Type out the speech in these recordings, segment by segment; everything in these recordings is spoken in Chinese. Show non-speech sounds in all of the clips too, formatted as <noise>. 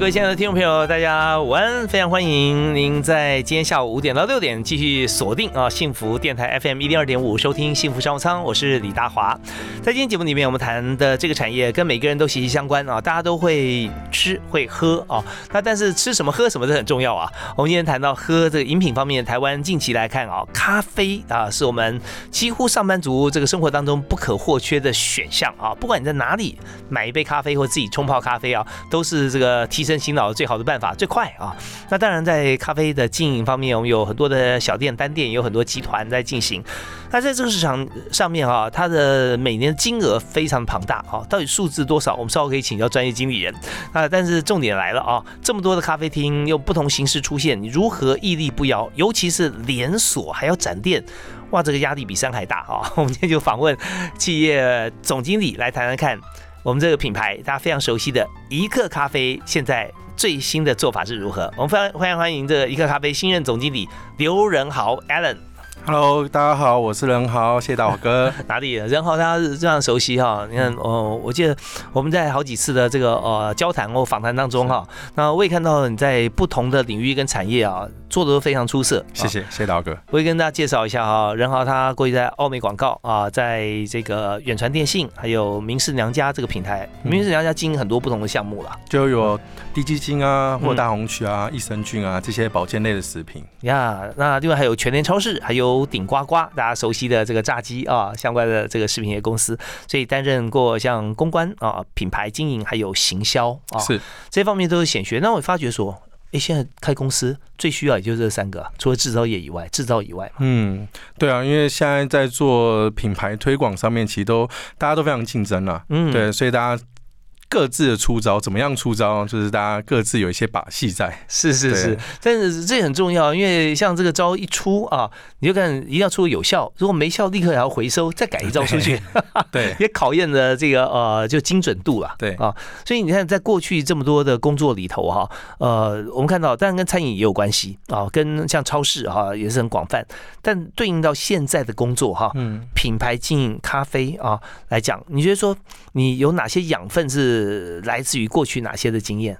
各位亲爱的听众朋友，大家午安！非常欢迎您在今天下午五点到六点继续锁定啊幸福电台 FM 一零二点五，收听幸福商务舱。我是李大华。在今天节目里面，我们谈的这个产业跟每个人都息息相关啊，大家都会吃会喝啊。那但是吃什么喝什么都很重要啊。我们今天谈到喝这个饮品方面，台湾近期来看啊，咖啡啊是我们几乎上班族这个生活当中不可或缺的选项啊。不管你在哪里买一杯咖啡或自己冲泡咖啡啊，都是这个提升。洗脑最好的办法最快啊！那当然，在咖啡的经营方面，我们有很多的小店单店，也有很多集团在进行。那在这个市场上面啊，它的每年金额非常庞大啊，到底数字多少？我们稍后可以请教专业经理人啊。但是重点来了啊，这么多的咖啡厅用不同形式出现，你如何屹立不摇？尤其是连锁还要展店，哇，这个压力比山还大啊！我们今天就访问企业总经理来谈谈看。我们这个品牌，大家非常熟悉的一克咖啡，现在最新的做法是如何？我们非常欢迎欢迎这个一克咖啡新任总经理刘仁豪 Allen。Hello，大家好，我是任豪，谢谢大伙哥。<laughs> 哪里？任豪，大家是这样熟悉哈。你看，哦，我记得我们在好几次的这个呃交谈或访谈当中哈，那我也看到你在不同的领域跟产业啊做的都非常出色。谢谢，谢谢大哥。我也跟大家介绍一下哈，任豪他过去在奥美广告啊，在这个远传电信，还有明氏娘家这个平台，明氏娘家经营很多不同的项目了，就有低基金啊，或大红曲啊，益生菌啊这些保健类的食品呀。那另外还有全联超市，还有。有顶呱呱，大家熟悉的这个炸鸡啊，相关的这个食品业公司，所以担任过像公关啊、品牌经营还有行销啊，是这方面都是显学。那我发觉说，哎，现在开公司最需要也就这三个，除了制造业以外，制造以外，嗯，对啊，因为现在在做品牌推广上面，其实都大家都非常竞争啊，嗯，对，所以大家。各自的出招怎么样出招？就是大家各自有一些把戏在。是是是，但是这很重要，因为像这个招一出啊，你就看一定要出有效，如果没效，立刻也要回收，再改一招出去。<laughs> 对，<laughs> 也考验的这个呃，就精准度了。对啊，所以你看，在过去这么多的工作里头哈，呃，我们看到，当然跟餐饮也有关系啊，跟像超市哈也是很广泛。但对应到现在的工作哈，嗯，品牌经营咖啡啊来讲，你觉得说你有哪些养分是？呃来自于过去哪些的经验？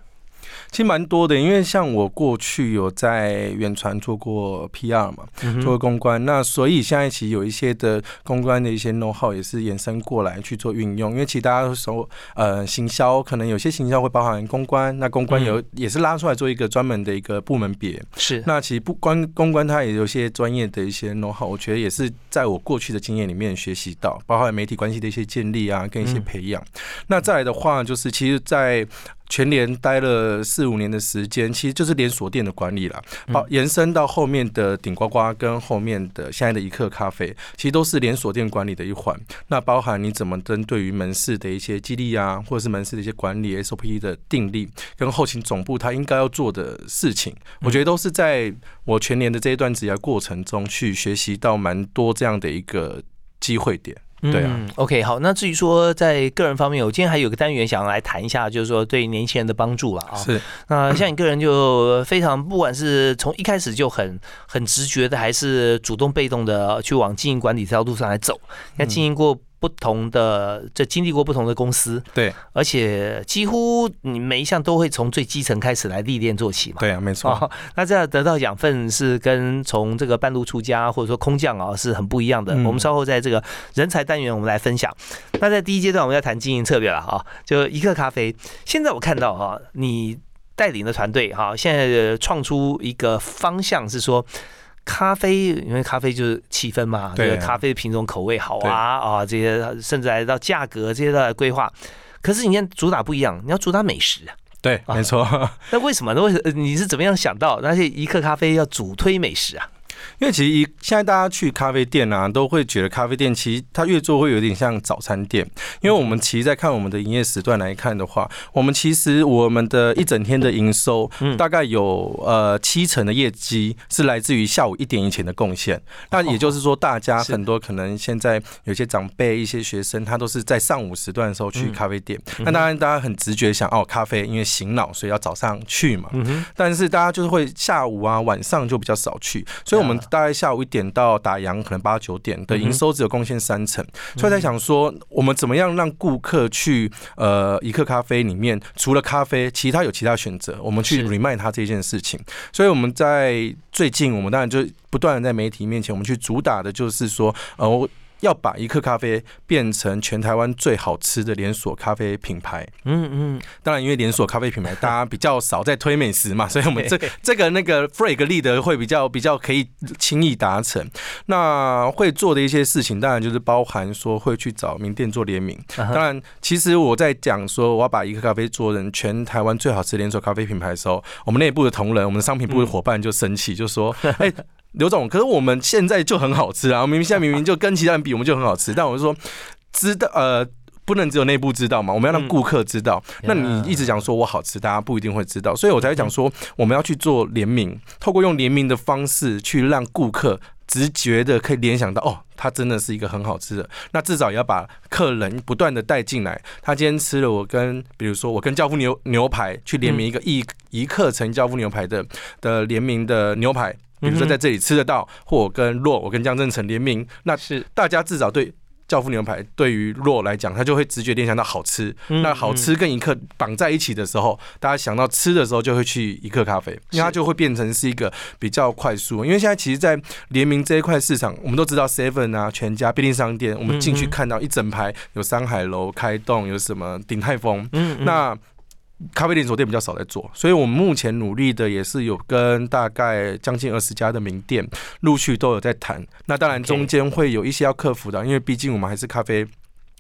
其实蛮多的，因为像我过去有在远传做过 PR 嘛，做过公关，那所以现在其实有一些的公关的一些 know how 也是延伸过来去做运用。因为其实大家都说，呃，行销可能有些行销会包含公关，那公关有也是拉出来做一个专门的一个部门别。是，那其实不关公关，它也有些专业的一些 know how，我觉得也是在我过去的经验里面学习到，包含媒体关系的一些建立啊，跟一些培养。那再来的话，就是其实，在全联待了四五年的时间，其实就是连锁店的管理了。好，延伸到后面的顶呱呱跟后面的现在的一克咖啡，其实都是连锁店管理的一环。那包含你怎么针对于门市的一些激励啊，或者是门市的一些管理 SOP 的定力，跟后勤总部他应该要做的事情，我觉得都是在我全年的这一段职业过程中去学习到蛮多这样的一个机会点。对啊，OK，好。那至于说在个人方面，我今天还有个单元想要来谈一下，就是说对年轻人的帮助了啊。是。那像你个人就非常，不管是从一开始就很很直觉的，还是主动被动的去往经营管理这条路上来走，那经营过。不同的，这经历过不同的公司，对，而且几乎你每一项都会从最基层开始来历练做起嘛，对啊，没错。那这样得到养分是跟从这个半路出家或者说空降啊是很不一样的。我们稍后在这个人才单元我们来分享。那在第一阶段我们要谈经营策略了哈，就一克咖啡。现在我看到哈，你带领的团队哈，现在创出一个方向是说。咖啡，因为咖啡就是气氛嘛，这个咖啡的品种口味好啊啊，这些甚至来到价格这些的规划。可是你看主打不一样，你要主打美食啊。对，没错。<laughs> 那为什么？那为什么你是怎么样想到那些一克咖啡要主推美食啊？因为其实一现在大家去咖啡店啊，都会觉得咖啡店其实它越做会有点像早餐店，因为我们其实在看我们的营业时段来看的话，我们其实我们的一整天的营收大概有呃七成的业绩是来自于下午一点以前的贡献。那也就是说，大家很多可能现在有些长辈、一些学生，他都是在上午时段的时候去咖啡店。那当然，大家很直觉想哦，咖啡因为醒脑，所以要早上去嘛。但是大家就是会下午啊、晚上就比较少去，所以我们大概下午一点到打烊，可能八九点的营收只有贡献三成。所以在想说，我们怎么样让顾客去呃一克咖啡里面，除了咖啡，其他有其他选择，我们去 remind 他这件事情。所以我们在最近，我们当然就不断的在媒体面前，我们去主打的就是说，呃。要把一克咖啡变成全台湾最好吃的连锁咖啡品牌。嗯嗯，当然，因为连锁咖啡品牌大家比较少在推美食嘛，<laughs> 所以我们这这个那个 flag 立的会比较比较可以轻易达成。那会做的一些事情，当然就是包含说会去找名店做联名。当然，其实我在讲说我要把一克咖啡做成全台湾最好吃连锁咖啡品牌的时候，我们内部的同仁，我们的商品部的伙伴就生气，就说：“ <laughs> 哎。”刘总，可是我们现在就很好吃啊！明明现在明明就跟其他人比，我们就很好吃。但我就说，知道呃，不能只有内部知道嘛，我们要让顾客知道。那你一直讲说我好吃，大家不一定会知道，所以我才讲说，我们要去做联名，透过用联名的方式去让顾客直觉的可以联想到，哦，它真的是一个很好吃的。那至少也要把客人不断的带进来。他今天吃了我跟，比如说我跟教父牛牛排去联名一个一一克成教父牛排的的联名的牛排。比如说在这里吃得到，或我跟洛，我跟江正成联名，那是大家至少对教父牛排对于洛来讲，他就会直觉联想到好吃。那好吃跟一克绑在一起的时候，大家想到吃的时候就会去一克咖啡，因为它就会变成是一个比较快速。因为现在其实，在联名这一块市场，我们都知道 Seven 啊、全家、便利商店，我们进去看到一整排有山海楼、开动，有什么鼎泰丰，嗯那。咖啡连锁店比较少在做，所以我们目前努力的也是有跟大概将近二十家的名店陆续都有在谈。那当然中间会有一些要克服的，因为毕竟我们还是咖啡。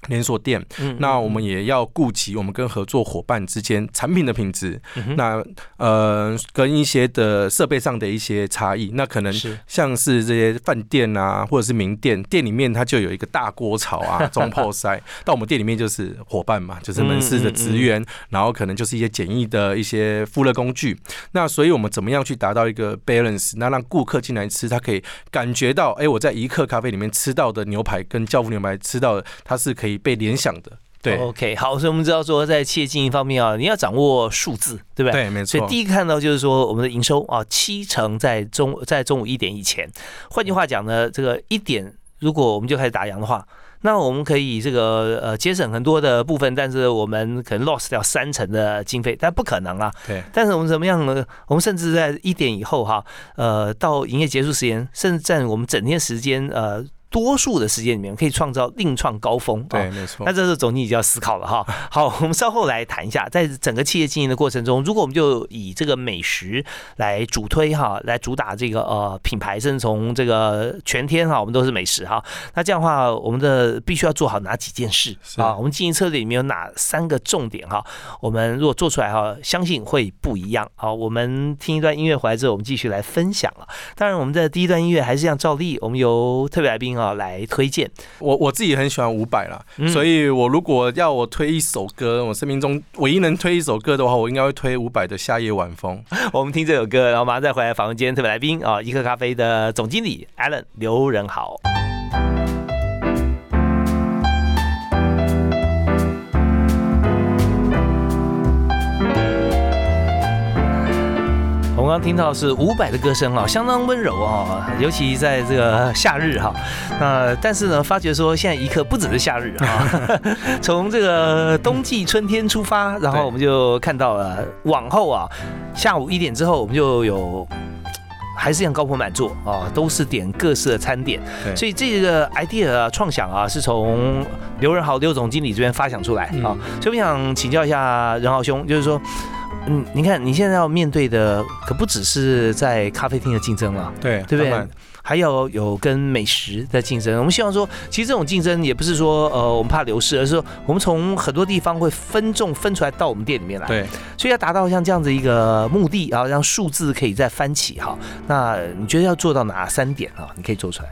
连锁店，那我们也要顾及我们跟合作伙伴之间产品的品质，那呃跟一些的设备上的一些差异，那可能像是这些饭店啊，或者是名店，店里面它就有一个大锅炒啊，<laughs> 中破塞，到我们店里面就是伙伴嘛，就是门市的职员，然后可能就是一些简易的一些复热工具，那所以我们怎么样去达到一个 balance，那让顾客进来吃，他可以感觉到，哎，我在一克咖啡里面吃到的牛排跟教父牛排吃到的，它是可以。被联想的，对，OK，好，所以我们知道说，在企业经营方面啊，你要掌握数字，对不对？对，没错。所以第一个看到就是说，我们的营收啊，七成在中在中午一点以前。换句话讲呢，这个一点如果我们就开始打烊的话，那我们可以这个呃节省很多的部分，但是我们可能 loss 掉三成的经费，但不可能啊。对。但是我们怎么样呢？我们甚至在一点以后哈，呃，到营业结束时间，甚至占我们整天时间呃。多数的时间里面可以创造另创高峰，对，没错。那这时候总经理就要思考了哈。<laughs> 好，我们稍后来谈一下，在整个企业经营的过程中，如果我们就以这个美食来主推哈，来主打这个呃品牌，甚至从这个全天哈，我们都是美食哈。那这样的话，我们的必须要做好哪几件事啊？我们经营策略里面有哪三个重点哈？我们如果做出来哈，相信会不一样。好，我们听一段音乐回来之后，我们继续来分享了。当然，我们的第一段音乐还是像照例，我们由特别来宾。啊，来推荐我我自己很喜欢伍佰啦，所以我如果要我推一首歌，我生命中唯一能推一首歌的话，我应该会推伍佰的《夏夜晚风》。<laughs> 我们听这首歌，然后马上再回来访问今天特别来宾啊，一克咖啡的总经理 Allen 刘仁豪。刚刚听到是伍佰的歌声啊，相当温柔啊，尤其在这个夏日哈。那但是呢，发觉说现在一刻不只是夏日啊，<laughs> 从这个冬季春天出发，然后我们就看到了往后啊，下午一点之后我们就有还是一样高朋满座啊，都是点各式的餐点。所以这个 idea 啊，创想啊，是从刘仁豪刘总经理这边发想出来啊。所以我想请教一下仁豪兄，就是说。嗯，你看你现在要面对的可不只是在咖啡厅的竞争了，对对不对？还有有跟美食的竞争。我们希望说，其实这种竞争也不是说呃我们怕流失，而是说我们从很多地方会分众分出来到我们店里面来。对，所以要达到像这样子一个目的，然后让数字可以再翻起哈。那你觉得要做到哪三点啊？你可以做出来。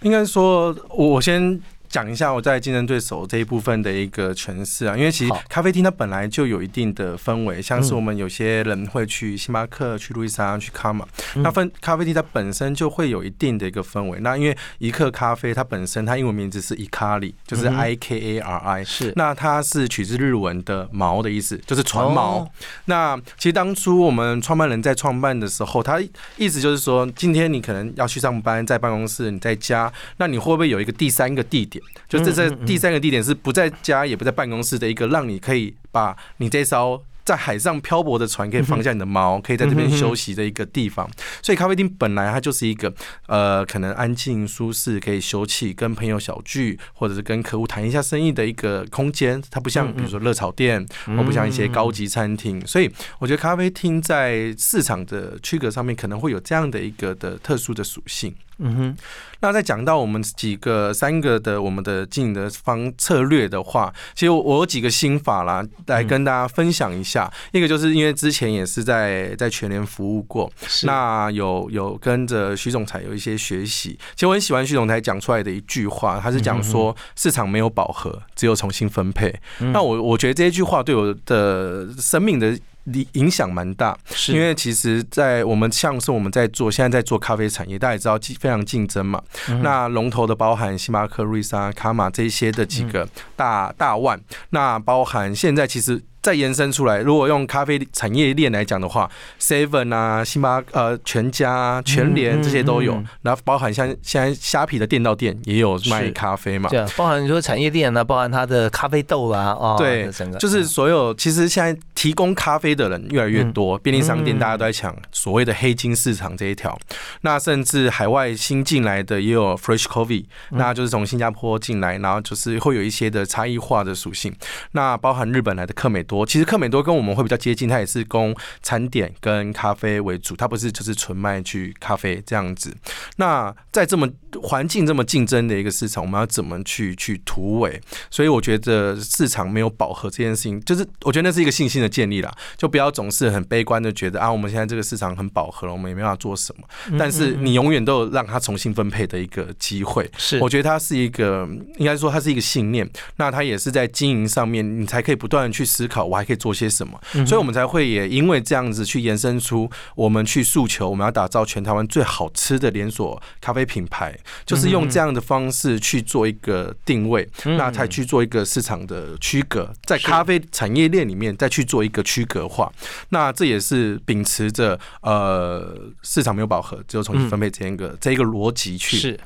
应该说，我我先讲一下我在竞争对手这一部分的一个诠释啊，因为其实咖啡厅它本来就有一定的氛围，像是嗯我们有些人会去星巴克、去路易莎、去卡玛，嗯那分咖啡厅它本身就会有一定的一个氛围。那因为一克咖啡它本身它英文名字是 Ikari，就是 I K A R I，是那它是取自日文的“毛”的意思，就是船锚。哦那其实当初我们创办人在创办的时候，他意思就是说，今天你可能要去上班，在办公室，你在家，那你会不会有一个第三个地点？就这这第三个地点是不在家也不在办公室的一个，让你可以把你这艘。在海上漂泊的船可以放下你的锚，可以在这边休息的一个地方。所以咖啡厅本来它就是一个呃，可能安静舒适，可以休憩，跟朋友小聚，或者是跟客户谈一下生意的一个空间。它不像比如说热炒店，或不像一些高级餐厅，所以我觉得咖啡厅在市场的区隔上面可能会有这样的一个的特殊的属性。嗯哼，那再讲到我们几个三个的我们的经营的方策略的话，其实我有几个心法啦，来跟大家分享一下。一个就是因为之前也是在在全联服务过，那有有跟着徐总裁有一些学习。其实我很喜欢徐总裁讲出来的一句话，他是讲说市场没有饱和，只有重新分配。嗯那我我觉得这一句话对我的生命的影影响蛮大，是因为其实，在我们像是我们在做现在在做咖啡产业，大家也知道竞非常竞争嘛。嗯那龙头的包含星巴克、瑞莎、卡玛这一些的几嗯个大大腕，那包含现在其实。再延伸出来，如果用咖啡产业链来讲的话，Seven 啊、星巴呃、全家、啊、全联这些都有。嗯。嗯嗯，然后包含像现在虾皮的店到店也有卖咖啡嘛，对，包含你说产业链呢，包含它的咖啡豆啦，哦，对整个。就是所有其实现在提供咖啡的人越来越多，便利商店大家都在抢所谓的黑金市场这一条。那甚至海外新进来的也有 Fresh Coffee，那就是从新加坡进来，然后就是会有一些的差异化的属性。那包含日本来的克美多，其实克美多跟我们会比较接近，它也是供餐点跟咖啡为主，它不是就是纯卖去咖啡这样子。那在这么环境这么竞争的一个市场，我们要怎么去去突围？所以我觉得市场没有饱和这件事情，就是我觉得那是一个信心的建立啦，就不要总是很悲观的觉得啊，我们现在这个市场很饱和了，我们也没办法做什么。嗯但是你永远都有让它重新分配的一个机会。是我觉得它是一个，应该说它是一个信念。那它也是在经营上面，你才可以不断的去思考，我还可以做些什么。嗯所以我们才会也因为这样子去延伸出我们去诉求，我们要打造全台湾最好吃的连锁咖啡品牌，就是用这样的方式去做一个定位，嗯那才去做一个市场的区隔，在咖啡产业链里面再去做一个区隔化。那这也是秉持着呃市场没有饱和，只有重新分配这一个、这一个逻辑去。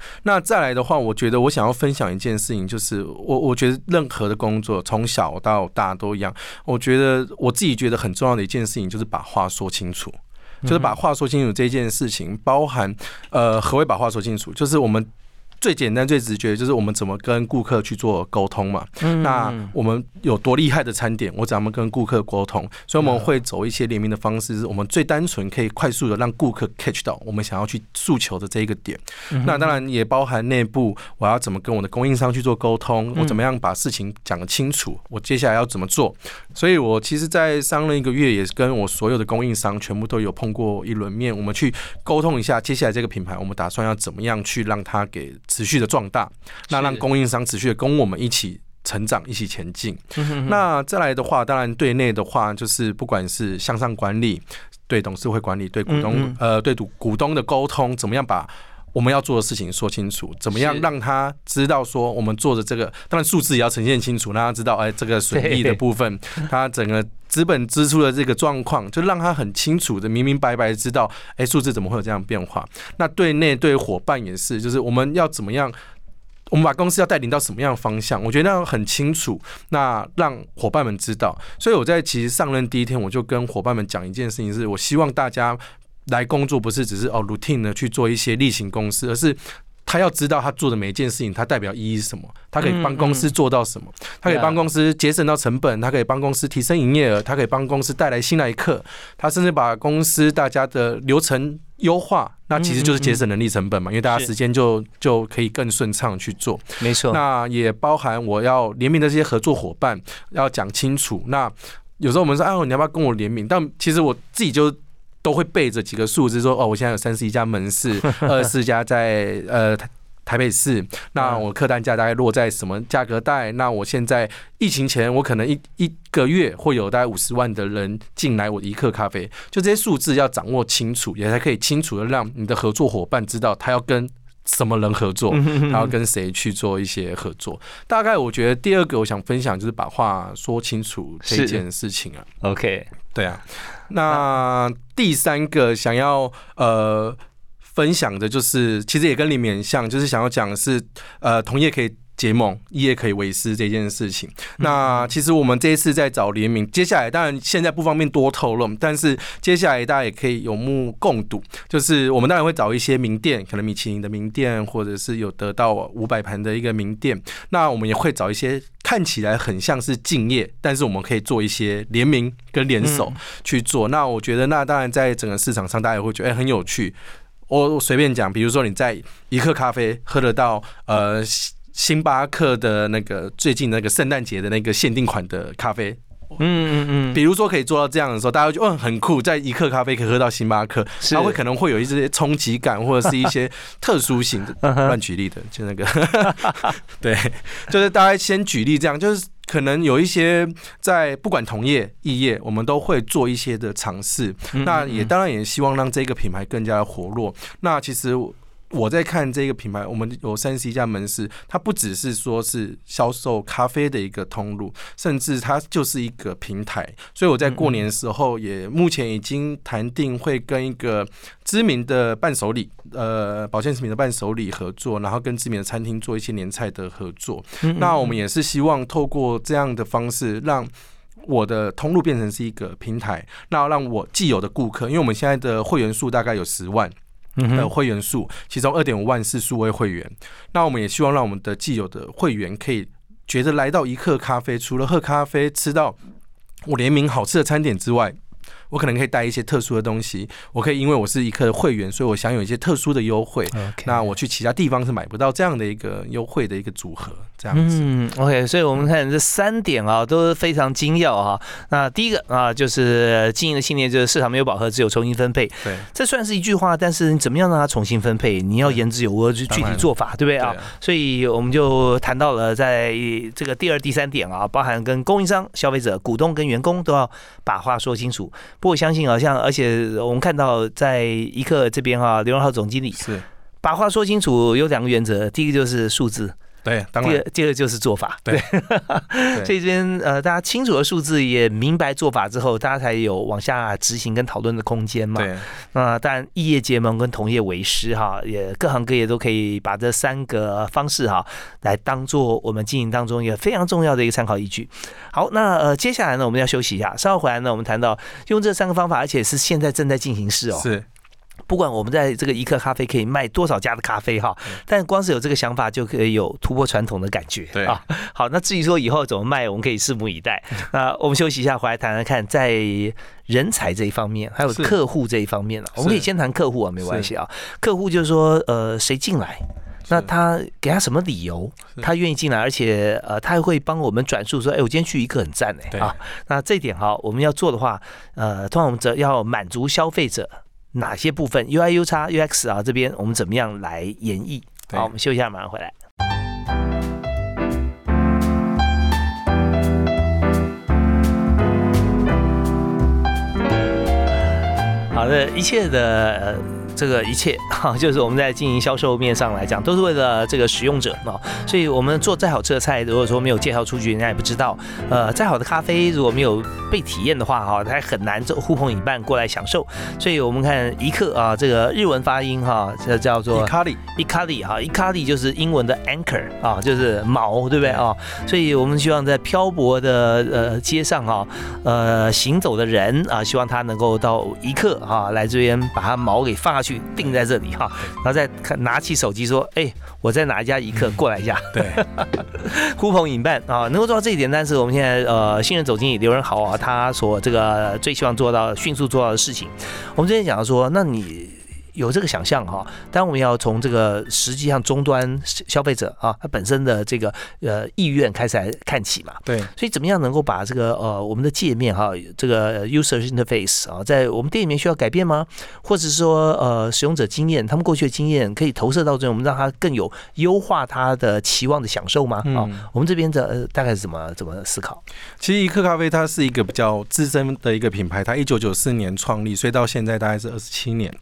是那再来的话，我觉得我想要分享一件事情，就是我我觉得任何的工作从小到大都一样，我觉得我自己觉得很重要的一件事情就是把话说清楚。就是把话说清楚这件事情，包含呃何谓把话说清楚，就是我们最简单、最直觉，就是我们怎么跟顾客去做沟通嘛。嗯那我们有多厉害的餐点，我怎么跟顾客沟通？所以我们会走一些联名的方式，是我们最单纯可以快速的让顾客 catch 到我们想要去诉求的这一个点。嗯那当然也包含内部我要怎么跟我的供应商去做沟通，我怎么样把事情讲得清楚，我接下来要怎么做。所以我其实，在上任一个月，也是跟我所有的供应商全部都有碰过一轮面，我们去沟通一下接下来这个品牌，我们打算要怎么样去让它给持续的壮大，那让供应商持续的跟我们一起。成长一起前进。嗯那再来的话，当然对内的话，就是不管是向上管理、对董事会管理、对股东、嗯嗯呃对股股东的沟通，怎么样把我们要做的事情说清楚？怎么样让他知道说我们做的这个，当然数字也要呈现清楚，让他知道哎这个损益的部分，<laughs> 他整个资本支出的这个状况，就让他很清楚的、明明白白地知道，哎数字怎么会有这样变化？那对内对伙伴也是，就是我们要怎么样？我们把公司要带领到什么样的方向？我觉得那样很清楚，那让伙伴们知道。所以我在其实上任第一天，我就跟伙伴们讲一件事情，是我希望大家来工作不是只是哦 routine 的去做一些例行公事，而是他要知道他做的每一件事情，它代表意义是什么，他可以帮公司做到什么，他可以帮公司节省到成本，他可以帮公司提升营业额，他可以帮公司带来新来客，他甚至把公司大家的流程优化，那其实就是节省人力成本嘛，因为大家时间就就可以更顺畅去做。没错，那也包含我要联名的这些合作伙伴要讲清楚。那有时候我们说，哎，你要不要跟我联名？但其实我自己就。都会背着几个数字说哦，我现在有三十一家门市，<laughs> 二十四家在呃台台北市。那我客单价大概落在什么价格带？那我现在疫情前，我可能一一个月会有大概五十万的人进来我一克咖啡。就这些数字要掌握清楚，也才可以清楚的让你的合作伙伴知道他要跟什么人合作，他要跟谁去做一些合作。大概我觉得第二个我想分享就是把话说清楚这件事情啊。OK，对啊。那第三个想要呃分享的就是，其实也跟里面像，就是想要讲的是，呃，同业可以。结盟，一夜可以为师这件事情。那其实我们这一次在找联名，接下来当然现在不方便多透露，但是接下来大家也可以有目共睹。就是我们当然会找一些名店，可能米其林的名店，或者是有得到五百盘的一个名店。那我们也会找一些看起来很像是敬业，但是我们可以做一些联名跟联手去做。那我觉得，那当然在整个市场上，大家也会觉得哎很有趣。我随便讲，比如说你在一克咖啡喝得到呃。星巴克的那个最近那个圣诞节的那个限定款的咖啡，嗯嗯嗯，比如说可以做到这样的时候，大家就嗯很酷，在一克咖啡可以喝到星巴克，它会可能会有一些冲击感，或者是一些特殊性的。<laughs> 乱举例的，就那个，<laughs> 对，就是大家先举例这样，就是可能有一些在不管同业异业，我们都会做一些的尝试。那也当然也希望让这个品牌更加的活络。那其实。我在看这个品牌，我们有三十一家门市，它不只是说是销售咖啡的一个通路，甚至它就是一个平台。所以我在过年的时候，也目前已经谈定会跟一个知名的伴手礼，呃，保健食品的伴手礼合作，然后跟知名的餐厅做一些年菜的合作。那我们也是希望透过这样的方式，让我的通路变成是一个平台，那让我既有的顾客，因为我们现在的会员数大概有十万。的会员数，其中二点五万是数位会员。那我们也希望让我们的既有的会员可以觉得来到一克咖啡，除了喝咖啡、吃到我联名好吃的餐点之外。我可能可以带一些特殊的东西，我可以因为我是一个会员，所以我享有一些特殊的优惠。那我去其他地方是买不到这样的一个优惠的一个组合，这样子。嗯，OK，所以我们看这三点啊都是非常精要啊。那第一个啊就是经营的信念，就是市场没有饱和，只有重新分配。对，这算是一句话，但是你怎么样让它重新分配？你要言之有物，就具体做法，对不对啊？所以我们就谈到了在这个第二、第三点啊，包含跟供应商、消费者、股东跟员工都要把话说清楚。不过相信好像，而且我们看到在一刻这边哈，刘荣浩总经理是把话说清楚，有两个原则，第一个就是数字。对，第二第二就是做法。对，<laughs> 所以这边呃，大家清楚了数字，也明白做法之后，大家才有往下执行跟讨论的空间嘛。对，那当然异业结盟跟同业为师哈，也各行各业都可以把这三个方式哈，来当做我们经营当中一个非常重要的一个参考依据。好，那呃，接下来呢，我们要休息一下，稍后回来呢，我们谈到用这三个方法，而且是现在正在进行式哦。是。不管我们在这个一克咖啡可以卖多少家的咖啡哈，但光是有这个想法就可以有突破传统的感觉。对啊，好，那至于说以后怎么卖，我们可以拭目以待。<laughs> 那我们休息一下，回来谈谈看，在人才这一方面，还有客户这一方面啊，我们可以先谈客户啊，没关系啊。客户就是说，呃，谁进来，那他给他什么理由，他愿意进来，而且呃，他还会帮我们转述说，哎，我今天去一克很赞哎啊。那这一点哈，我们要做的话，呃，通常我们则要满足消费者。哪些部分 UI、U 叉、UX 啊？这边我们怎么样来演绎？好，我们休息一下，马上回来。好的，一切的。这个一切 <laughs> 哈，就是我们在经营销售面上来讲，都是为了这个使用者啊。所以，我们做再好吃的菜，如果说没有介绍出去，人家也不知道。呃，再好的咖啡，如果没有被体验的话，哈，它很难做呼朋引伴过来享受。所以我们看一克啊，这个日文发音哈，这叫做伊卡里，伊卡里哈，伊卡里就是英文的 anchor 啊，就是锚，对不对啊？所以我们希望在漂泊的呃街上哈，呃行走的人啊，希望他能够到一克啊来这边把它锚给放下去。去定在这里哈，然后再看拿起手机说，哎，我在哪一家一刻过来一下，对，<laughs> 呼朋引伴啊，能够做到这一点，但是我们现在呃新人总经理刘仁豪啊，他所这个最希望做到迅速做到的事情，我们之前讲到说，那你。有这个想象哈，当然我们要从这个实际上终端消费者啊，他本身的这个呃意愿开始来看起嘛。对，所以怎么样能够把这个呃我们的界面哈，这个 user interface 啊，在我们店里面需要改变吗？或者是说呃使用者经验，他们过去的经验可以投射到这，我们让他更有优化他的期望的享受吗？啊，我们这边的大概是怎么怎么思考？其实一克咖啡它是一个比较资深的一个品牌，它一九九四年创立，所以到现在大概是二十七年。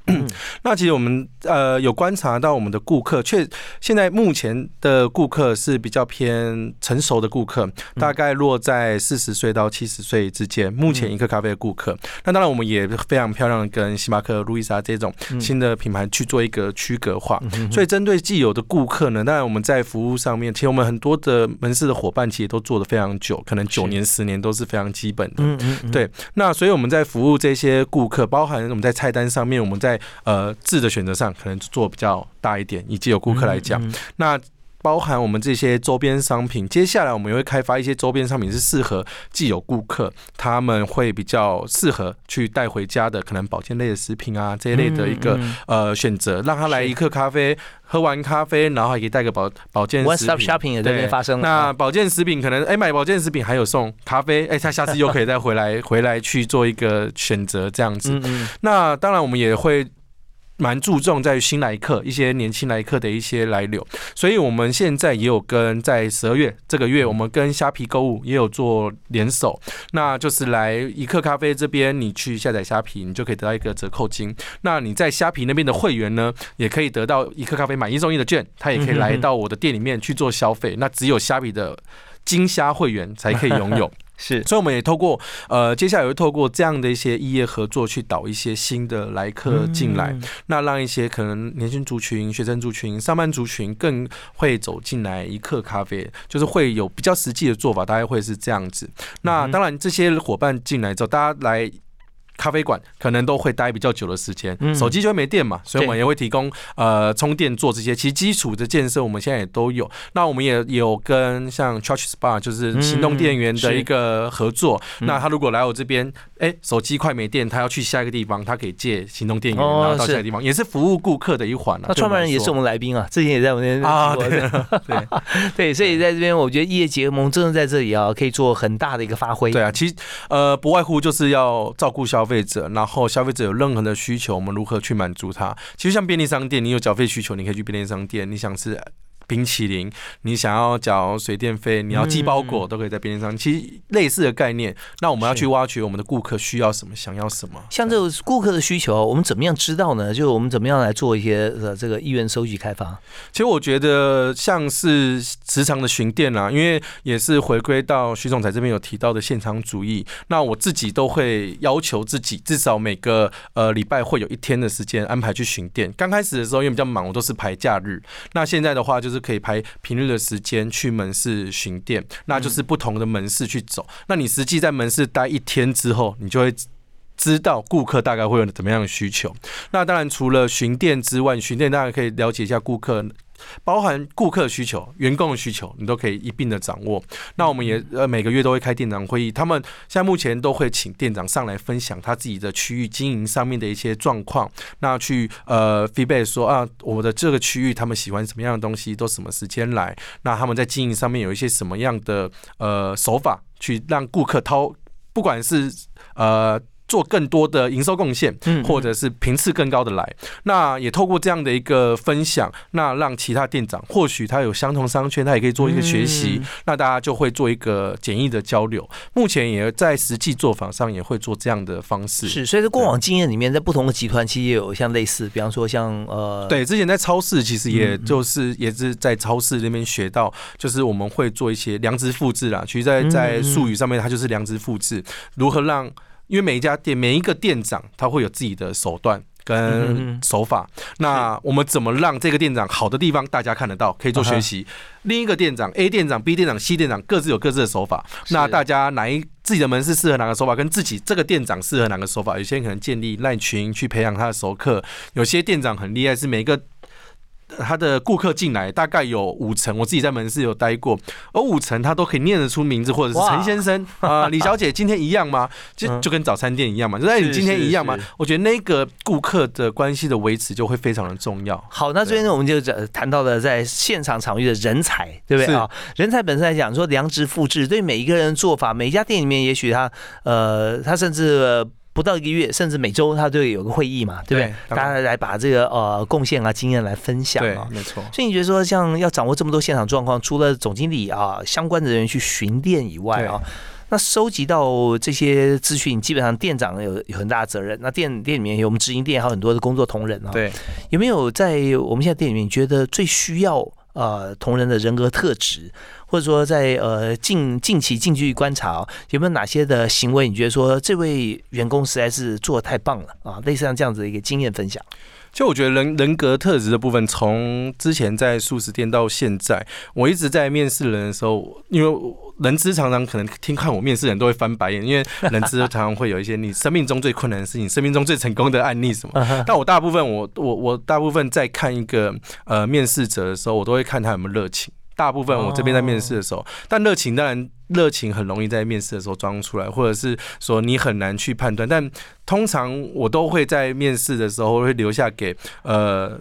那 <clears throat> 其实我们呃有观察到我们的顾客，确现在目前的顾客是比较偏成熟的顾客，大概落在四十岁到七十岁之间。目前一克咖啡的顾客，那当然我们也非常漂亮的跟星巴克、路易莎这种新的品牌去做一个区隔化。所以针对既有的顾客呢，当然我们在服务上面，其实我们很多的门市的伙伴其实都做的非常久，可能九年、十年都是非常基本的。对，那所以我们在服务这些顾客，包含我们在菜单上面，我们在呃。字的选择上可能做比较大一点，以及有顾客来讲，那包含我们这些周边商品，接下来我们也会开发一些周边商品是适合既有顾客，他们会比较适合去带回家的，可能保健类的食品啊这一类的一个呃选择，让他来一克咖啡，喝完咖啡，然后还可以带个保保健食品。One Stop Shopping 也在那边发生。那保健食品可能哎买保健食品还有送咖啡，哎他下次又可以再回来回来去做一个选择这样子。那当然我们也会。蛮注重在新来客一些年轻来客的一些来流，所以我们现在也有跟在十二月这个月，我们跟虾皮购物也有做联手，那就是来一克咖啡这边，你去下载虾皮，你就可以得到一个折扣金。那你在虾皮那边的会员呢，也可以得到一克咖啡买一送一的券，他也可以来到我的店里面去做消费。那只有虾皮的金虾会员才可以拥有。<laughs> 是，所以我们也透过呃，接下来会透过这样的一些异业合作，去导一些新的来客进来，那让一些可能年轻族群、学生族群、上班族群更会走进来一客咖啡，就是会有比较实际的做法，大概会是这样子。那当然，这些伙伴进来之后，大家来。咖啡馆可能都会待比较久的时间，手机就会没电嘛，所以我们也会提供呃充电做这些。其实基础的建设我们现在也都有。那我们也有跟像 Charge Spa 就是行动电源的一个合作。那他如果来我这边，哎，手机快没电，他要去下一个地方，他可以借行动电源，然后到下一个地方，也是服务顾客的一环那创办人也是我们来宾啊，之前也在我们那边啊，对 <laughs> 对，所以在这边我觉得业结盟真的在这里啊，可以做很大的一个发挥。对啊，其实呃不外乎就是要照顾消。消费者，然后消费者有任何的需求，我们如何去满足他？其实像便利商店，你有缴费需求，你可以去便利商店。你想吃。冰淇淋，你想要缴水电费，你要寄包裹，都可以在便利商店。其实类似的概念，那我们要去挖掘我们的顾客需要什么，想要什么。像这个顾客的需求，我们怎么样知道呢？就是我们怎么样来做一些呃这个意愿收集开发？其实我觉得像是时常的巡店啊，因为也是回归到徐总裁这边有提到的现场主义。那我自己都会要求自己，至少每个呃礼拜会有一天的时间安排去巡店。刚开始的时候因为比较忙，我都是排假日。那现在的话就是。可以排平日的时间去门市巡店，那就是不同的门市去走。那你实际在门市待一天之后，你就会知道顾客大概会有怎么样的需求。那当然除了巡店之外，巡店当然可以了解一下顾客。包含顾客需求、员工的需求，你都可以一并的掌握。那我们也呃每个月都会开店长会议，他们现在目前都会请店长上来分享他自己的区域经营上面的一些状况，那去呃 feedback 说啊，我的这个区域他们喜欢什么样的东西，都什么时间来？那他们在经营上面有一些什么样的呃手法，去让顾客掏，不管是呃。做更多的营收贡献，或者是频次更高的来，那也透过这样的一个分享，那让其他店长或许他有相同商圈，他也可以做一个学习，那大家就会做一个简易的交流。目前也在实际做法上也会做这样的方式。是，所以在过往经验里面，在不同的集团其实也有像类似，比方说像呃，对，之前在超市其实也就是也是在超市那边学到，就是我们会做一些良知复制啦。其实，在在术语上面，它就是良知复制，如何让。因为每一家店，每一个店长，他会有自己的手段跟手法。那我们怎么让这个店长好的地方大家看得到，可以做学习？另一个店长，A 店长、B 店长、C 店长各自有各自的手法。那大家哪一？自己的门市适合哪个手法，跟自己这个店长适合哪个手法。有些人可能建立赖群去培养他的熟客，有些店长很厉害，是每个。他的顾客进来大概有五成，我自己在门市有待过，而五成他都可以念得出名字，或者是陈先生啊、李小姐今天一样吗？就就跟早餐店一样嘛，就在你今天一样吗？我觉得那个顾客的关系的维持就会非常的重要。好，那这边呢我们就谈到了在现场场域的人才，对不对啊？人才本身来讲，说良知复制，对每一个人的做法，每一家店里面，也许他呃，他甚至。不到一个月，甚至每周他都有个会议嘛，对不对？大家来把这个呃贡献啊、经验来分享啊，没错。所以你觉得说，像要掌握这么多现场状况，除了总经理啊相关的人员去巡店以外啊，那收集到这些资讯，基本上店长有有很大的责任。那店店里面有我们直营店，还有很多的工作同仁啊。对，有没有在我们现在店里面觉得最需要呃同仁的人格特质？或者说，在呃近近期近距离观察，有没有哪些的行为，你觉得说这位员工实在是做的太棒了啊？类似像这样子的一个经验分享。就我觉得人人格特质的部分，从之前在素食店到现在，我一直在面试人的时候，因为人资常常可能听看我面试人都会翻白眼，因为人资常常会有一些你生命中最困难的事情，生命中最成功的案例什么。但我大部分我我我大部分在看一个呃面试者的时候，我都会看他有没有热情。大部分我这边在面试的时候，但热情当然热情很容易在面试的时候装出来，或者是说你很难去判断。但通常我都会在面试的时候会留下给呃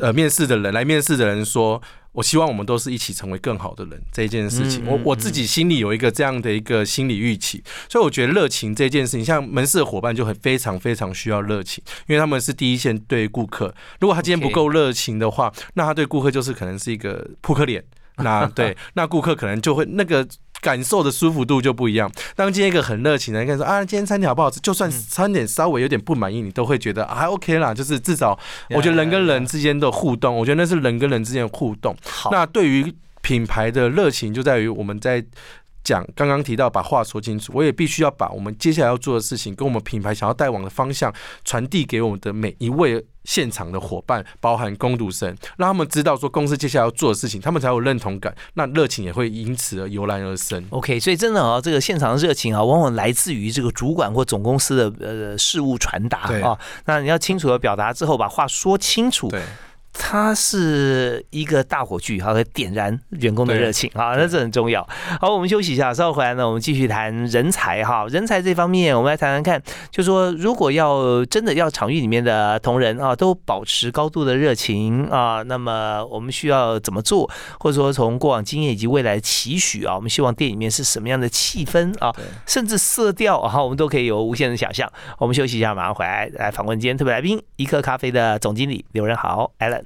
呃面试的人来面试的人说。我希望我们都是一起成为更好的人这一件事情，我我自己心里有一个这样的一个心理预期，所以我觉得热情这件事情，像门市的伙伴就很非常非常需要热情，因为他们是第一线对顾客。如果他今天不够热情的话，那他对顾客就是可能是一个扑克脸。那 <laughs> 对，那顾客可能就会那个。感受的舒服度就不一样。当今天一个很热情的人说啊，今天餐点好不好吃？就算餐点稍微有点不满意，你都会觉得还 OK 啦。就是至少，我觉得人跟人之间的互动，我觉得那是人跟人之间的互动。那对于品牌的热情，就在于我们在。讲刚刚提到把话说清楚，我也必须要把我们接下来要做的事情跟我们品牌想要带往的方向传递给我们的每一位现场的伙伴，包含攻读生，让他们知道说公司接下来要做的事情，他们才有认同感，那热情也会因此而油然而生。OK，所以真的啊，这个现场的热情啊，往往来自于这个主管或总公司的呃事务传达啊。那你要清楚的表达之后，把话说清楚。对。它是一个大火炬，好，点燃员工的热情啊，那这很重要。好，我们休息一下，稍后回来呢，我们继续谈人才哈。人才这方面，我们来谈谈看，就说如果要真的要场域里面的同仁啊，都保持高度的热情啊，那么我们需要怎么做？或者说从过往经验以及未来期许啊，我们希望店里面是什么样的气氛啊，甚至色调啊，我们都可以有无限的想象。我们休息一下，马上回来来访问今天特别来宾，一克咖啡的总经理刘仁豪 Allen。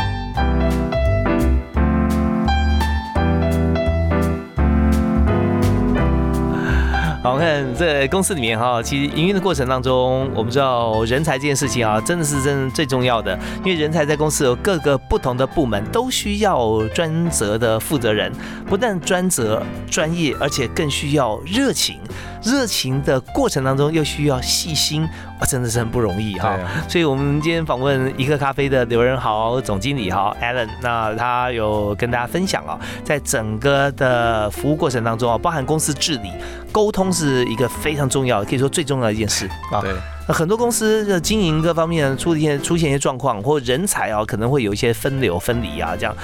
好，我看在公司里面哈，其实营运的过程当中，我们知道人才这件事情啊，真的是真最重要的，因为人才在公司有各个不同的部门，都需要专责的负责人，不但专责专业，而且更需要热情。热情的过程当中，又需要细心，哇，真的是很不容易哈。所以，我们今天访问一个咖啡的刘仁豪总经理哈，Allen，那他有跟大家分享啊，在整个的服务过程当中啊，包含公司治理，沟通是一个非常重要，可以说最重要的一件事啊。对，那很多公司的经营各方面出现出现一些状况，或人才啊，可能会有一些分流分离啊，这样，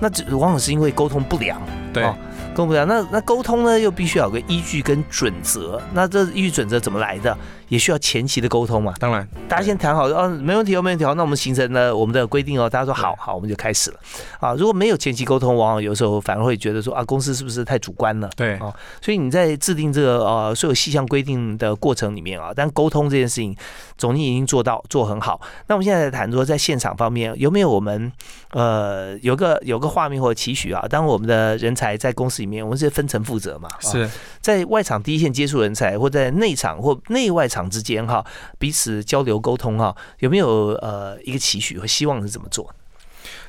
那这往往是因为沟通不良。对。沟通不良那那沟通呢，又必须要有个依据跟准则。那这依据准则怎么来的？也需要前期的沟通嘛？当然，大家先谈好哦，没问题哦，没问题哦。那我们形成了我们的规定哦，大家说好好，我们就开始了啊。如果没有前期沟通，往往有时候反而会觉得说啊，公司是不是太主观了？对啊。所以你在制定这个呃所有细项规定的过程里面啊，但沟通这件事情，总经理已经做到做很好。那我们现在谈说在现场方面有没有我们呃有个有个画面或者期许啊？当我们的人才在公司里面，我们是分层负责嘛？是在外场第一线接触人才，或在内场或内外场之间哈。彼此交流沟通哈，有没有呃一个期许和希望是怎么做？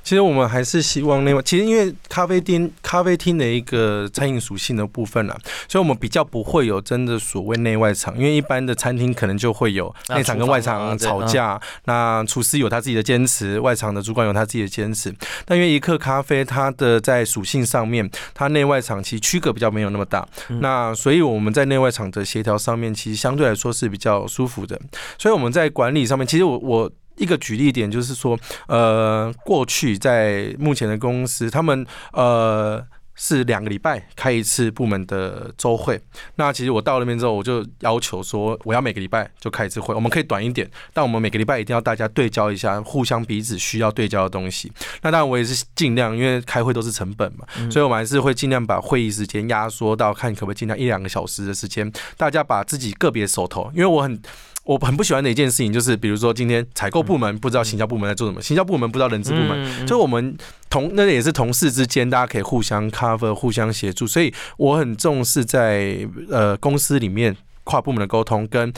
其实我们还是希望内外，其实因为咖啡厅咖啡厅的一个餐饮属性的部分啦，所以我们比较不会有真的所谓内外场，因为一般的餐厅可能就会有内场跟外场吵架，那厨师有他自己的坚持，外场的主管有他自己的坚持。但因为一克咖啡它的在属性上面，它内外场其实区隔比较没有那么大，那所以我们在内外场的协调上面，其实相对来说是比较舒服的。所以我们在管理上面，其实我我。一个举例点就是说，呃，过去在目前的公司，他们呃是两个礼拜开一次部门的周会。那其实我到那边之后，我就要求说，我要每个礼拜就开一次会。我们可以短一点，但我们每个礼拜一定要大家对焦一下，互相彼此需要对焦的东西。那当然我也是尽量，因为开会都是成本嘛，所以我们还是会尽量把会议时间压缩到看可不可以尽量一两个小时的时间，大家把自己个别手头，因为我很。我很不喜欢的一件事情就是，比如说今天采购部门不知道行销部门在做什么，行销部门不知道人资部门，就我们同那也是同事之间，大家可以互相 cover、互相协助，所以我很重视在呃公司里面跨部门的沟通，跟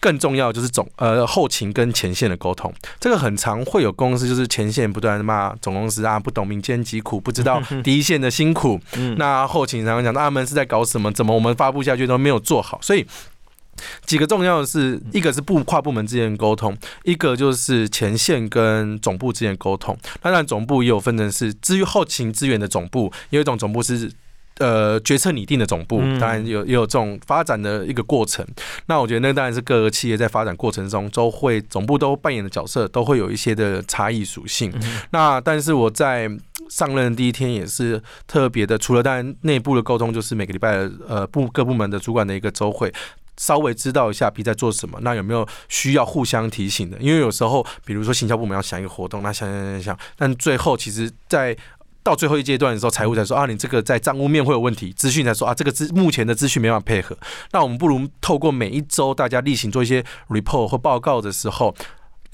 更重要就是总呃后勤跟前线的沟通。这个很常会有公司就是前线不断骂总公司啊，不懂民间疾苦，不知道 <laughs> 第一线的辛苦。那后勤常常讲他们是在搞什么，怎么我们发布下去都没有做好，所以。几个重要的是，一个是部跨部门之间沟通，一个就是前线跟总部之间沟通。当然，总部也有分成是至于后勤资源的总部，有一种总部是呃决策拟定的总部，当然有也有这种发展的一个过程。那我觉得那当然是各个企业在发展过程中都会总部都扮演的角色都会有一些的差异属性。那但是我在上任第一天也是特别的，除了当然内部的沟通，就是每个礼拜呃部各部门的主管的一个周会。稍微知道一下 B 在做什么，那有没有需要互相提醒的？因为有时候，比如说行销部门要想一个活动，那想想想想，但最后其实，在到最后一阶段的时候，财务才说啊，你这个在账务面会有问题，资讯才说啊，这个资目前的资讯没办法配合。那我们不如透过每一周大家例行做一些 report 或报告的时候。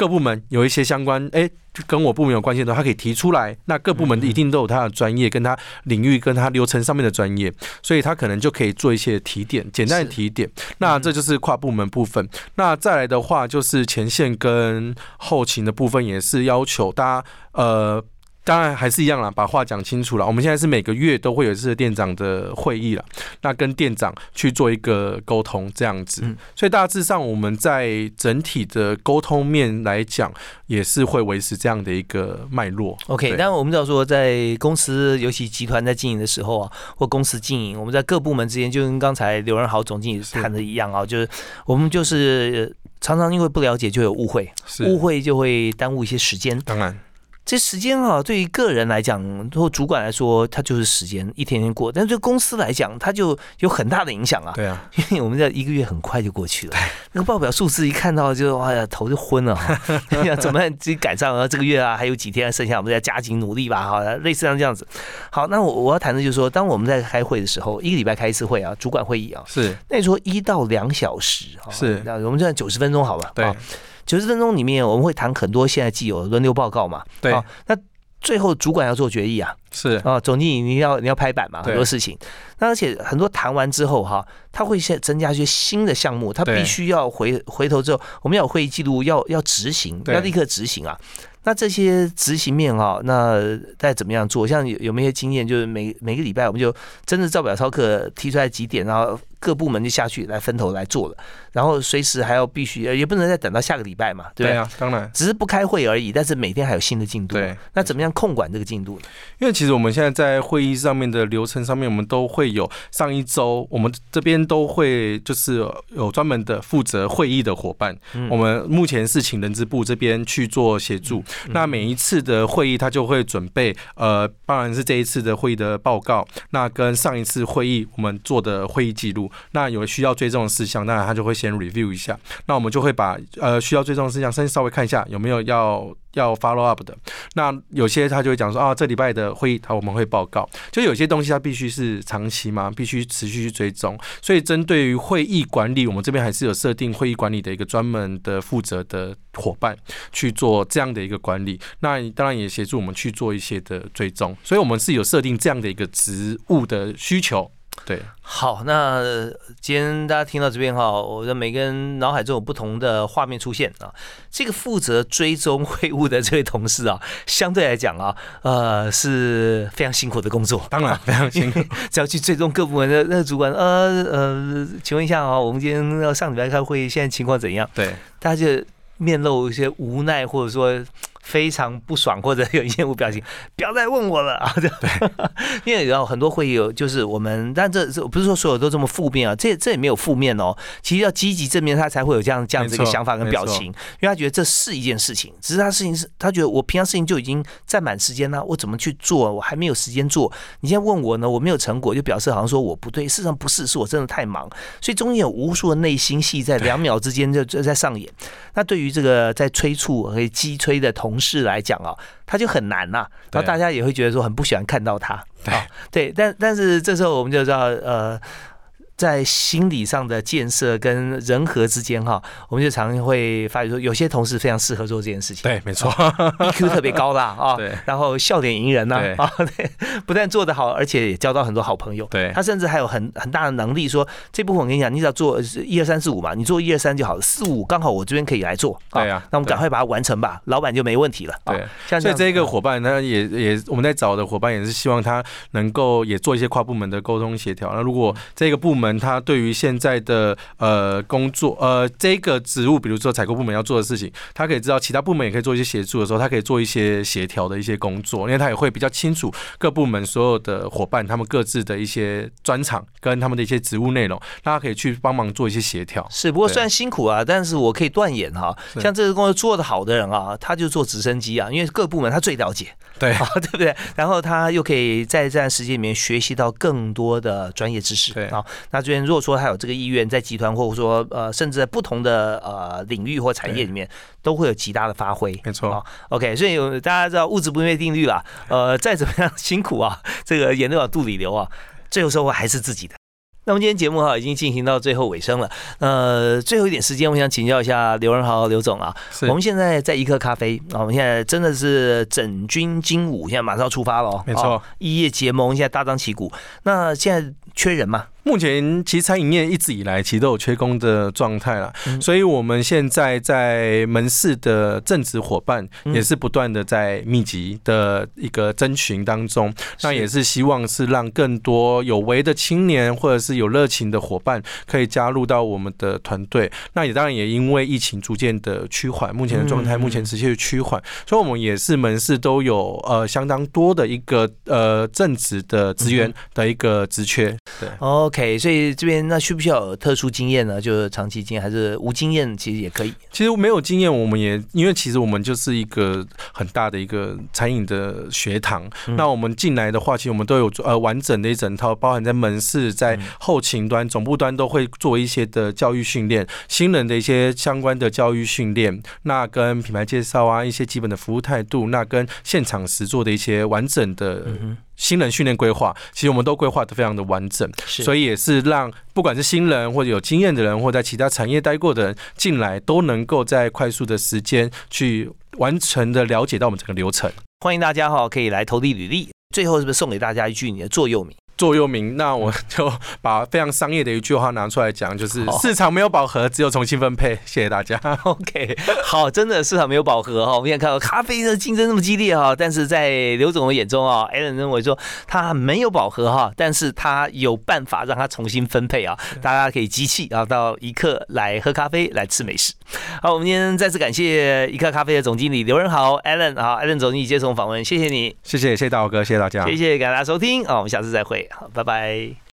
各部门有一些相关，哎，跟我部门有关系的，他可以提出来。那各部门一定都有他的专业，跟他领域，跟他流程上面的专业，所以他可能就可以做一些提点，简单的提点。那这就是跨部门部分。那再来的话，就是前线跟后勤的部分，也是要求大家，呃。当然还是一样啦，把话讲清楚了。我们现在是每个月都会有一次店长的会议了，那跟店长去做一个沟通，这样子。所以大致上我们在整体的沟通面来讲，也是会维持这样的一个脉络。OK，但我们知道说，在公司尤其集团在经营的时候啊，或公司经营，我们在各部门之间，就跟刚才刘仁豪总经理谈的一样啊，就是我们就是常常因为不了解就有误会，误会就会耽误一些时间。当然。这时间啊，对于个人来讲或主管来说，它就是时间，一天天过；但是对公司来讲，它就有很大的影响啊。对啊，<laughs> 因为我们在一个月很快就过去了，那个报表数字一看到就 <laughs> 哎呀头就昏了哈。<laughs> 呀，怎么自己赶上啊？这个月啊还有几天剩下，我们再加紧努力吧。哈，类似像这样子。好，那我我要谈的就是说，当我们在开会的时候，一个礼拜开一次会啊，主管会议啊，是那你说一到两小时啊是那我们就九十分钟好了。对，九十分钟里面我们会谈很多现在既有轮流报告嘛。对，那。最后主管要做决议啊，是啊，总经理你要你要拍板嘛，很多事情。那而且很多谈完之后哈，他会先增加一些新的项目，他必须要回回头之后，我们要有会议记录，要要执行，要立刻执行啊。那这些执行面啊，那再怎么样做？像有有没有经验？就是每每个礼拜我们就真的照表操课，提出来几点，然后。各部门就下去来分头来做了，然后随时还要必须也不能再等到下个礼拜嘛，对对？啊，当然，只是不开会而已，但是每天还有新的进度。对，那怎么样控管这个进度呢？因为其实我们现在在会议上面的流程上面，我们都会有上一周，我们这边都会就是有专门的负责会议的伙伴。我们目前是请人资部这边去做协助。那每一次的会议，他就会准备呃，当然是这一次的会议的报告，那跟上一次会议我们做的会议记录。那有需要追踪的事项，当然他就会先 review 一下。那我们就会把呃需要追踪的事项先稍微看一下有没有要要 follow up 的。那有些他就会讲说啊，这礼拜的会议他我们会报告。就有些东西它必须是长期嘛，必须持续去追踪。所以针对于会议管理，我们这边还是有设定会议管理的一个专门的负责的伙伴去做这样的一个管理。那当然也协助我们去做一些的追踪。所以我们是有设定这样的一个职务的需求。对，好，那今天大家听到这边哈，我的每个人脑海中有不同的画面出现啊。这个负责追踪会务的这位同事啊，<laughs> 相对来讲啊，呃，是非常辛苦的工作。当然 <laughs> 非常辛苦，只要去追踪各部门的那个主管，呃呃，请问一下啊，我们今天要上礼拜开会，现在情况怎样？对，大家就面露一些无奈，或者说。非常不爽或者有厌恶表情，<laughs> 不要再问我了 <laughs> 啊！对，因为然后很多会有，就是我们，但这这不是说所有都这么负面啊，这这也没有负面哦。其实要积极正面，他才会有这样这样子一个想法跟表情，因为他觉得这是一件事情，只是他事情是他觉得我平常事情就已经占满时间了，我怎么去做？我还没有时间做。你现在问我呢，我没有成果，就表示好像说我不对，事实上不是，是我真的太忙，所以中间有无数的内心戏在两秒之间就就在上演。那对于这个在催促和击催的同事来讲啊，他就很难呐。然后大家也会觉得说很不喜欢看到他啊。对，但但是这时候我们就知道呃。在心理上的建设跟人和之间哈，我们就常常会发觉说，有些同事非常适合做这件事情。对，没错，<laughs> EQ 特别高啦 <laughs> 啊，对，然后笑脸迎人呐啊，<laughs> 对，不但做得好，而且也交到很多好朋友。对，他甚至还有很很大的能力，说这部分我跟你讲，你只要做一二三四五嘛，你做一二三就好了，四五刚好我这边可以来做。对啊，那我们赶快把它完成吧，老板就没问题了。对，所以这个伙伴他也也我们在找的伙伴也是希望他能够也做一些跨部门的沟通协调。那如果这个部门他对于现现在的呃工作呃这个职务，比如说采购部门要做的事情，他可以知道其他部门也可以做一些协助的时候，他可以做一些协调的一些工作，因为他也会比较清楚各部门所有的伙伴他们各自的一些专长跟他们的一些职务内容，大家可以去帮忙做一些协调。是，不过虽然辛苦啊，但是我可以断言哈，像这个工作做得好的人啊，他就做直升机啊，因为各部门他最了解，对啊，<laughs> 对不对？然后他又可以在这段时间里面学习到更多的专业知识，对啊。那这边如果说他有这个意愿在集团，或者说呃，甚至在不同的呃领域或产业里面，都会有极大的发挥。没错，OK，所以有大家知道物质不灭定律了。呃，再怎么样辛苦啊，这个眼泪往肚里流啊，最后收获还是自己的。那么今天节目哈已经进行到最后尾声了，呃，最后一点时间，我想请教一下刘仁豪刘总啊，我们现在在一颗咖啡啊，我们现在真的是整军精武，现在马上要出发了，没错，一夜结盟，现在大张旗鼓，那现在缺人吗？目前其实餐饮业一直以来其实都有缺工的状态了，所以我们现在在门市的正职伙伴也是不断的在密集的一个征询当中，那也是希望是让更多有为的青年或者是有热情的伙伴可以加入到我们的团队。那也当然也因为疫情逐渐的趋缓，目前的状态目前持续趋缓，所以我们也是门市都有呃相当多的一个呃正职的资源的一个职缺。对哦。OK，所以这边那需不需要有特殊经验呢？就是长期经验还是无经验，其实也可以。其实没有经验，我们也因为其实我们就是一个很大的一个餐饮的学堂。那我们进来的话，其实我们都有呃完整的一整套，包含在门市、在后勤端、总部端都会做一些的教育训练，新人的一些相关的教育训练。那跟品牌介绍啊，一些基本的服务态度，那跟现场实做的一些完整的。新人训练规划，其实我们都规划的非常的完整，所以也是让不管是新人或者有经验的人，或在其他产业待过的人进来，都能够在快速的时间去完成的了解到我们整个流程。欢迎大家哈，可以来投递履历。最后是不是送给大家一句你的座右铭？座右铭，那我 <laughs> 就把非常商业的一句话拿出来讲，就是市场没有饱和，只有重新分配。<laughs> 谢谢大家。<laughs> OK，好，真的市场没有饱和哈。我们现在看到咖啡的竞争那么激烈哈，但是在刘总的眼中啊，Allen 认为说他没有饱和哈，但是他有办法让他重新分配啊。大家可以机器啊到一刻来喝咖啡，来吃美食。好，我们今天再次感谢一刻咖啡的总经理刘仁豪 Allen 啊，Allen 总经理接受访问，谢谢你，谢谢谢谢大豪哥，谢谢大家，谢谢感谢大家收听啊，我们下次再会。好，拜拜。